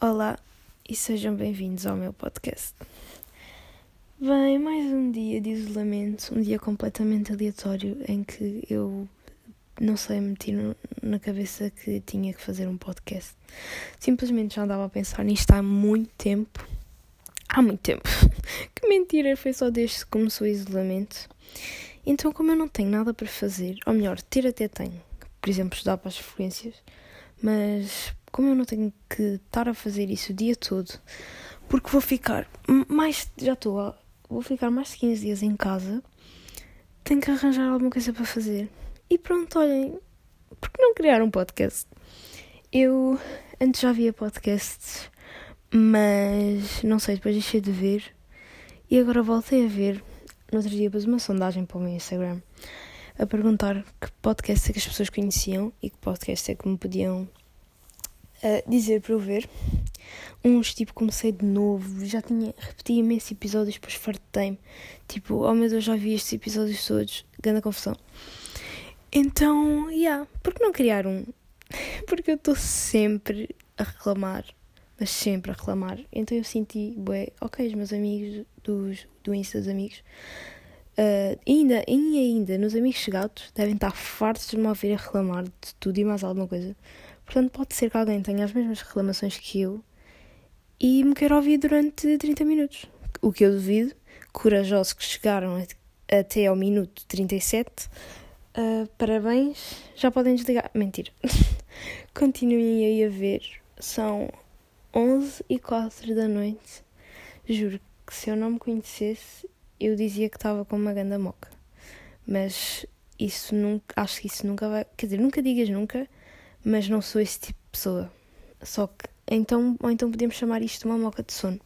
Olá e sejam bem-vindos ao meu podcast. Bem, mais um dia de isolamento, um dia completamente aleatório em que eu não sei, meti no, na cabeça que tinha que fazer um podcast. Simplesmente já andava a pensar nisto há muito tempo. Há muito tempo. que mentira, foi só desde que começou o isolamento. Então, como eu não tenho nada para fazer, ou melhor, ter até tenho, por exemplo, estudar para as frequências, mas como eu não tenho que estar a fazer isso o dia todo, porque vou ficar mais. Já estou. Vou ficar mais de 15 dias em casa, tenho que arranjar alguma coisa para fazer. E pronto, olhem, por que não criar um podcast? Eu antes já via podcasts, mas não sei, depois deixei de ver e agora voltei a ver. No outro dia pus uma sondagem para o meu Instagram a perguntar que podcast é que as pessoas conheciam e que podcast é que me podiam uh, dizer para eu ver. Uns, tipo, comecei de novo, já tinha, repeti imensos episódios, depois fartei-me. Tipo, oh meu Deus, já vi estes episódios todos, grande confusão. Então, yeah, por que não criar um? Porque eu estou sempre a reclamar, mas sempre a reclamar. Então eu senti, bué, ok, os meus amigos dos, do Insta dos amigos, uh, ainda, e ainda, nos amigos chegados, devem estar fartos de me ouvir a reclamar de tudo e mais alguma coisa. Portanto, pode ser que alguém tenha as mesmas reclamações que eu e me queira ouvir durante 30 minutos. O que eu duvido, corajosos que chegaram até ao minuto 37 Uh, parabéns, já podem desligar. Mentira. Continuem aí a ver. São 11 e 4 da noite. Juro que se eu não me conhecesse, eu dizia que estava com uma ganda moca. Mas isso nunca, acho que isso nunca vai. Quer dizer, nunca digas nunca, mas não sou esse tipo de pessoa. Só que então, ou então podemos chamar isto de uma moca de sono.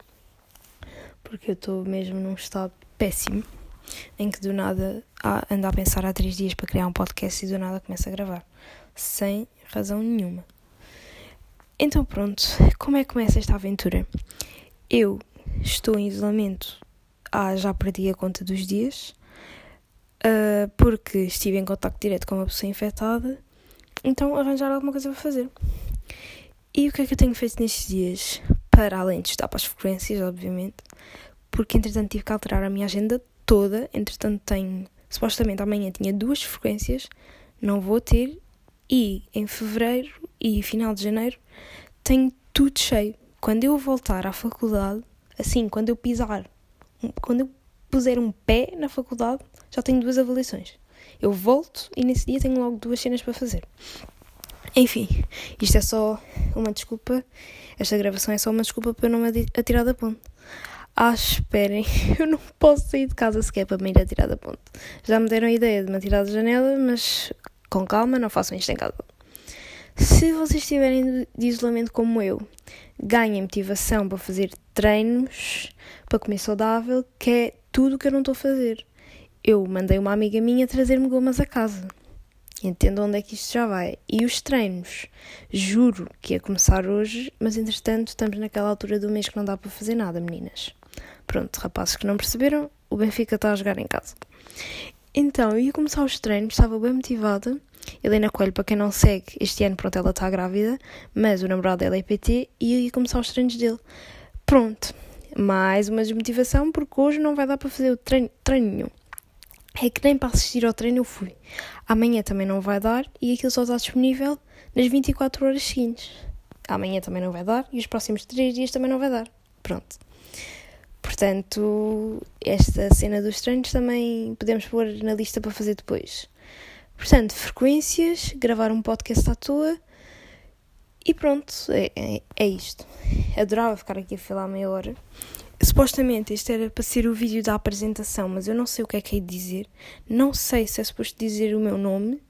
Porque eu estou mesmo num estado péssimo em que do nada ando a pensar há três dias para criar um podcast e do nada começo a gravar, sem razão nenhuma. Então pronto, como é que começa esta aventura? Eu estou em isolamento há já perdi a conta dos dias, uh, porque estive em contato direto com uma pessoa infectada, então arranjar alguma coisa para fazer. E o que é que eu tenho feito nestes dias? Para além de estudar para as frequências, obviamente, porque entretanto tive que alterar a minha agenda toda. Entretanto, tenho. Supostamente amanhã tinha duas frequências, não vou ter. E em fevereiro e final de janeiro tenho tudo cheio. Quando eu voltar à faculdade, assim, quando eu pisar, quando eu puser um pé na faculdade, já tenho duas avaliações. Eu volto e nesse dia tenho logo duas cenas para fazer. Enfim, isto é só uma desculpa. Esta gravação é só uma desculpa para eu não me atirar da ponte. Ah, esperem, eu não posso sair de casa sequer para me ir atirar da ponte. Já me deram a ideia de me atirar da janela, mas com calma, não façam isto em casa. Se vocês estiverem de isolamento como eu, ganhem motivação para fazer treinos, para comer saudável, que é tudo o que eu não estou a fazer. Eu mandei uma amiga minha trazer-me gomas a casa. Entendo onde é que isto já vai. E os treinos, juro que ia começar hoje, mas entretanto estamos naquela altura do mês que não dá para fazer nada, meninas. Pronto, rapazes que não perceberam, o Benfica está a jogar em casa. Então, eu ia começar os treinos, estava bem motivada. Helena Coelho, para quem não segue, este ano, pronto, ela está grávida, mas o namorado dela é PT e ia começar os treinos dele. Pronto, mais uma desmotivação, porque hoje não vai dar para fazer o treino, treino nenhum. É que nem para assistir ao treino eu fui. Amanhã também não vai dar e aquilo só está disponível nas 24 horas seguintes. Amanhã também não vai dar e os próximos 3 dias também não vai dar. Pronto. Portanto, esta cena dos treinos também podemos pôr na lista para fazer depois. Portanto, frequências, gravar um podcast à toa e pronto, é, é, é isto. Adorava ficar aqui a falar meia hora. Supostamente este era para ser o vídeo da apresentação, mas eu não sei o que é que hei de dizer. Não sei se é suposto dizer o meu nome,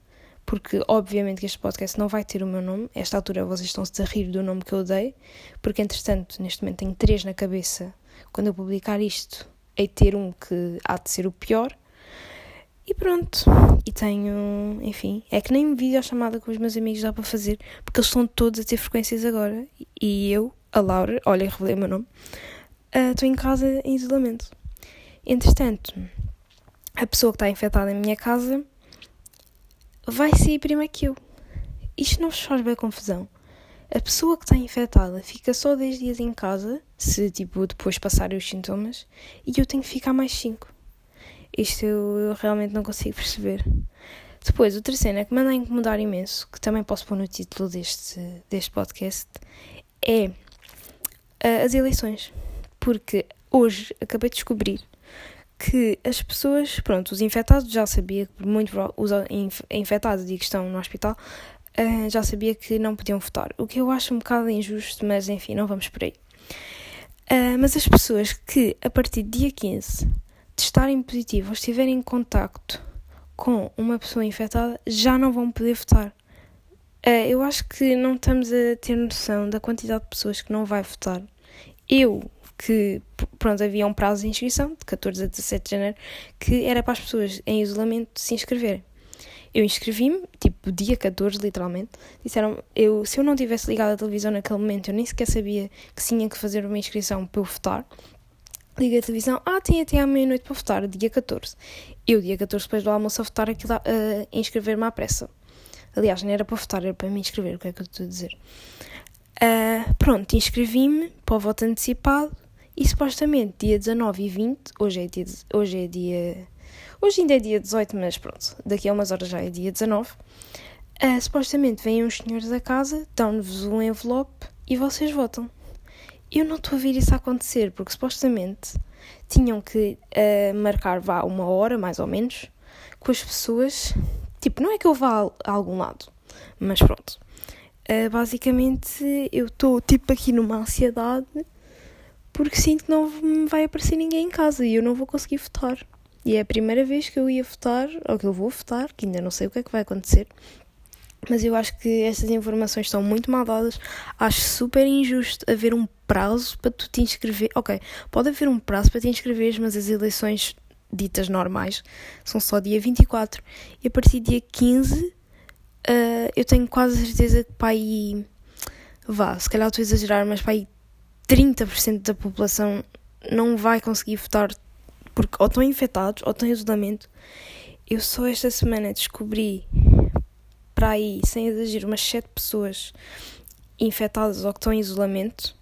porque obviamente que este podcast não vai ter o meu nome. Esta altura vocês estão-se a rir do nome que eu dei, porque entretanto, neste momento tenho três na cabeça quando eu publicar isto, hei de ter um que há de ser o pior. E pronto. E tenho, enfim, é que nem videochamada com os meus amigos dá para fazer, porque eles estão todos a ter frequências agora. E eu, a Laura, olha, revelei o meu nome, uh, estou em casa em isolamento. Entretanto, a pessoa que está infectada em minha casa vai sair primeiro que eu. Isto não vos faz bem confusão. A pessoa que está infectada fica só 10 dias em casa, se tipo depois passarem os sintomas, e eu tenho que ficar mais 5. Isto eu, eu realmente não consigo perceber. Depois, outra cena que me anda a incomodar imenso, que também posso pôr no título deste, deste podcast, é uh, as eleições. Porque hoje acabei de descobrir que as pessoas, pronto, os infectados já sabia que muito os infectados e que estão no hospital uh, já sabia que não podiam votar, o que eu acho um bocado injusto, mas enfim, não vamos por aí. Uh, mas as pessoas que a partir de dia 15 testarem positivo ou estiverem em contacto com uma pessoa infectada já não vão poder votar. Uh, eu acho que não estamos a ter noção da quantidade de pessoas que não vai votar. Eu, que, pronto, havia um prazo de inscrição, de 14 a 17 de janeiro, que era para as pessoas em isolamento se inscreverem. Eu inscrevi-me, tipo, dia 14, literalmente. Disseram, eu, se eu não tivesse ligado a televisão naquele momento, eu nem sequer sabia que tinha que fazer uma inscrição para eu votar. Liguei a televisão, ah, tem até à meia-noite para votar, dia 14. Eu, dia 14, depois do almoço, a votar aquilo, a uh, inscrever-me à pressa. Aliás, não era para votar, era para me inscrever, o que é que eu estou a dizer? Uh, pronto, inscrevi-me para o voto antecipado e supostamente dia 19 e 20, hoje é dia, hoje é dia, hoje ainda é dia 18, mas pronto, daqui a umas horas já é dia 19. Uh, ah, supostamente vêm os senhores da casa, dão-vos um envelope e vocês votam. Eu não estou a ver isso acontecer, porque supostamente tinham que uh, marcar vá uma hora, mais ou menos, com as pessoas. Tipo, não é que eu vá a algum lado, mas pronto. Uh, basicamente, eu estou tipo aqui numa ansiedade porque sinto que não vai aparecer ninguém em casa e eu não vou conseguir votar. E é a primeira vez que eu ia votar, ou que eu vou votar, que ainda não sei o que é que vai acontecer. Mas eu acho que estas informações estão muito mal dadas. Acho super injusto haver um prazo para tu te inscrever. Ok, pode haver um prazo para te inscreveres, mas as eleições ditas normais são só dia 24. E a partir do dia 15, uh, eu tenho quase certeza que para aí. Vá, se calhar estou a exagerar, mas para aí 30% da população não vai conseguir votar porque ou estão infectados ou estão em isolamento. Eu só esta semana descobri para aí, sem exagero, umas 7 pessoas infectadas ou que estão em isolamento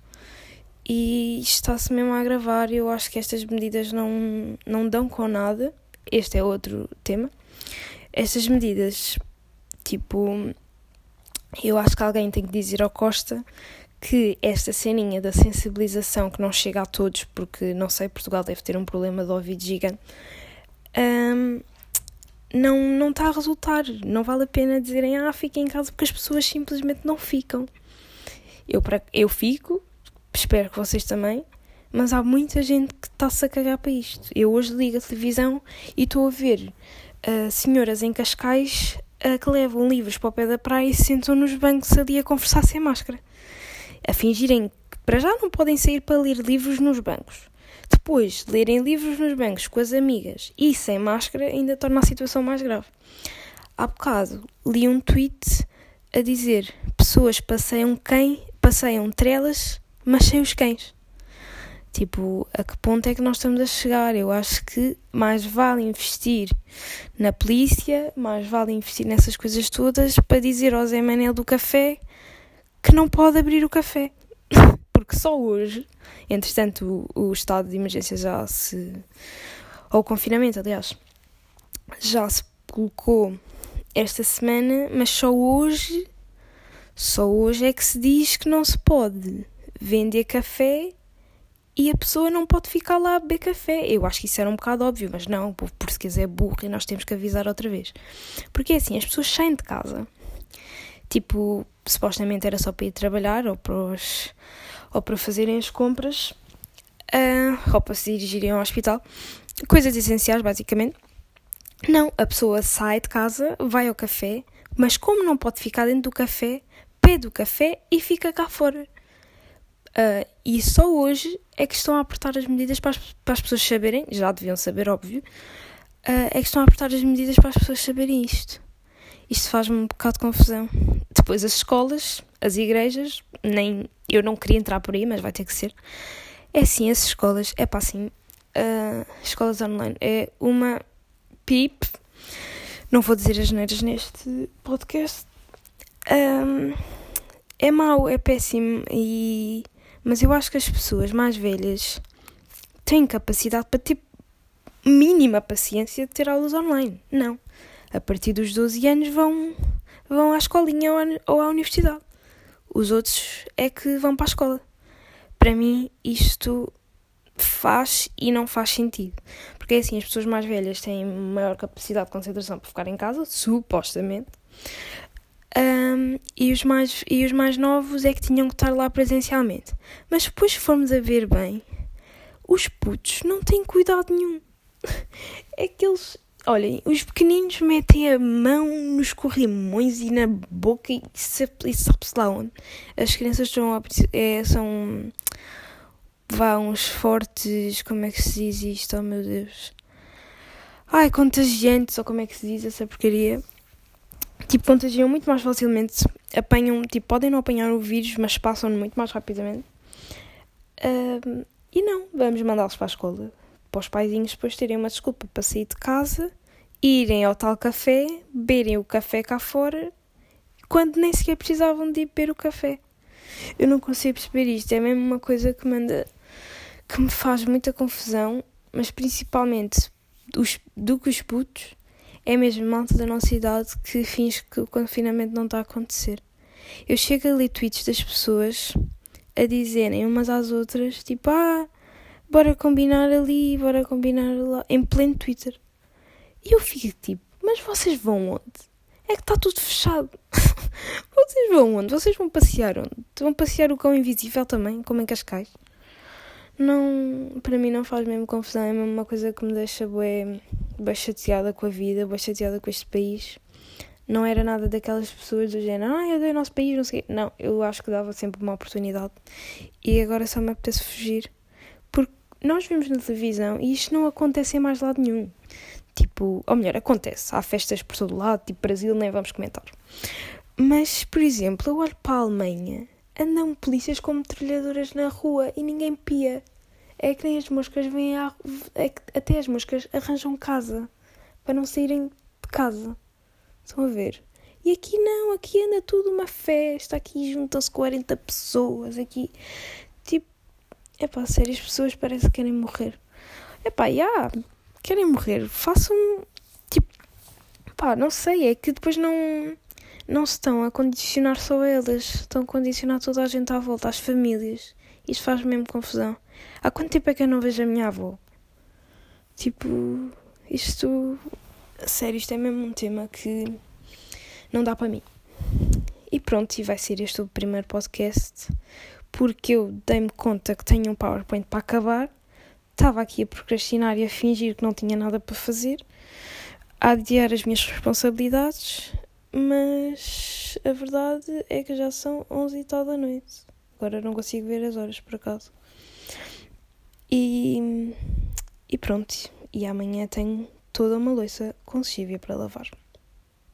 e está-se mesmo a agravar. Eu acho que estas medidas não, não dão com nada. Este é outro tema. Estas medidas, tipo, eu acho que alguém tem que dizer ao Costa que esta ceninha da sensibilização que não chega a todos, porque não sei, Portugal deve ter um problema de ouvido gigante. Um, não, não está a resultar. Não vale a pena dizerem, ah, fiquem em casa, porque as pessoas simplesmente não ficam. Eu, eu fico, espero que vocês também, mas há muita gente que está-se a cagar para isto. Eu hoje ligo a televisão e estou a ver uh, senhoras em Cascais uh, que levam livros para o pé da praia e se sentam nos bancos ali a conversar sem máscara. A fingirem que para já não podem sair para ler livros nos bancos depois, lerem livros nos bancos com as amigas e sem máscara ainda torna a situação mais grave. Há bocado li um tweet a dizer: pessoas passeiam quem, passeiam trelas, mas sem os cães. Tipo, a que ponto é que nós estamos a chegar? Eu acho que mais vale investir na polícia, mais vale investir nessas coisas todas para dizer ao Zé Manel do café que não pode abrir o café. Porque só hoje Entretanto, o, o estado de emergência já se. ou o confinamento, aliás, já se colocou esta semana, mas só hoje. Só hoje é que se diz que não se pode vender café e a pessoa não pode ficar lá a beber café. Eu acho que isso era um bocado óbvio, mas não, o povo português é burro e nós temos que avisar outra vez. Porque é assim, as pessoas saem de casa, tipo, supostamente era só para ir trabalhar ou para os ou para fazerem as compras uh, ou para se dirigirem ao hospital. Coisas essenciais, basicamente. Não, a pessoa sai de casa, vai ao café, mas como não pode ficar dentro do café, pede o café e fica cá fora. Uh, e só hoje é que estão a apertar as medidas para as, para as pessoas saberem, já deviam saber, óbvio, uh, é que estão a apertar as medidas para as pessoas saberem isto. Isto faz-me um bocado de confusão. Depois as escolas, as igrejas, nem eu não queria entrar por aí, mas vai ter que ser. É assim, as escolas, é para assim, uh, escolas online, é uma pip, não vou dizer as neiras neste podcast, um, é mau, é péssimo, e... mas eu acho que as pessoas mais velhas têm capacidade para ter mínima paciência de ter aulas online. Não. A partir dos 12 anos vão, vão à escolinha ou à universidade. Os outros é que vão para a escola. Para mim, isto faz e não faz sentido. Porque é assim, as pessoas mais velhas têm maior capacidade de concentração para ficar em casa, supostamente. Um, e, os mais, e os mais novos é que tinham que estar lá presencialmente. Mas depois, se formos a ver bem, os putos não têm cuidado nenhum. É que eles. Olhem, os pequeninos metem a mão nos corrimões e na boca e sabe-se lá onde. As crianças são, é, são vá, uns fortes, como é que se diz isto? Oh meu Deus. Ai, contagiantes, ou como é que se diz essa porcaria? Tipo, contagiam muito mais facilmente, apanham, tipo, podem não apanhar o vírus, mas passam-no muito mais rapidamente. E não, vamos mandá-los para a escola, para os paizinhos depois terem uma desculpa para sair de casa, irem ao tal café, beberem o café cá fora, quando nem sequer precisavam de ir beber o café. Eu não consigo perceber isto, é mesmo uma coisa que manda que me faz muita confusão, mas principalmente os, do que os putos, é mesmo malta da nossa idade que finge que o confinamento não está a acontecer. Eu chego a ler tweets das pessoas a dizerem umas às outras, tipo, ah, bora combinar ali, bora combinar lá, em pleno Twitter. E eu fico tipo, mas vocês vão onde? É que está tudo fechado. vocês vão onde? Vocês vão passear onde? Vão passear o cão invisível também, como em Cascais? não, para mim não faz mesmo confusão, é mesmo uma coisa que me deixa bem, bem chateada com a vida, bem chateada com este país. Não era nada daquelas pessoas do género, ah, eu dei o nosso país, não sei Não, eu acho que dava sempre uma oportunidade. E agora só me apetece fugir. Nós vimos na televisão e isto não acontece em mais lado nenhum. Tipo, ou melhor, acontece. Há festas por todo lado, tipo Brasil, nem vamos comentar. Mas, por exemplo, eu olho para a Alemanha andam polícias com metralhadoras na rua e ninguém pia. É que nem as moscas vêm à... é que até as moscas arranjam casa para não saírem de casa. Estão a ver? E aqui não, aqui anda tudo uma festa, aqui juntam-se 40 pessoas, aqui é pá, sério, as pessoas parecem que querem morrer. É pá, já, querem morrer, façam tipo, pá, não sei, é que depois não não se estão a condicionar só elas, estão a condicionar toda a gente à volta, as famílias. Isto faz mesmo confusão. Há quanto tempo é que eu não vejo a minha avó? Tipo, isto. Sério, isto é mesmo um tema que não dá para mim. E pronto, e vai ser este o primeiro podcast, porque eu dei-me conta que tenho um PowerPoint para acabar, estava aqui a procrastinar e a fingir que não tinha nada para fazer, a adiar as minhas responsabilidades, mas a verdade é que já são 11 e tal da noite. Agora não consigo ver as horas por acaso. E, e pronto. E amanhã tenho toda uma louça com chívia para lavar.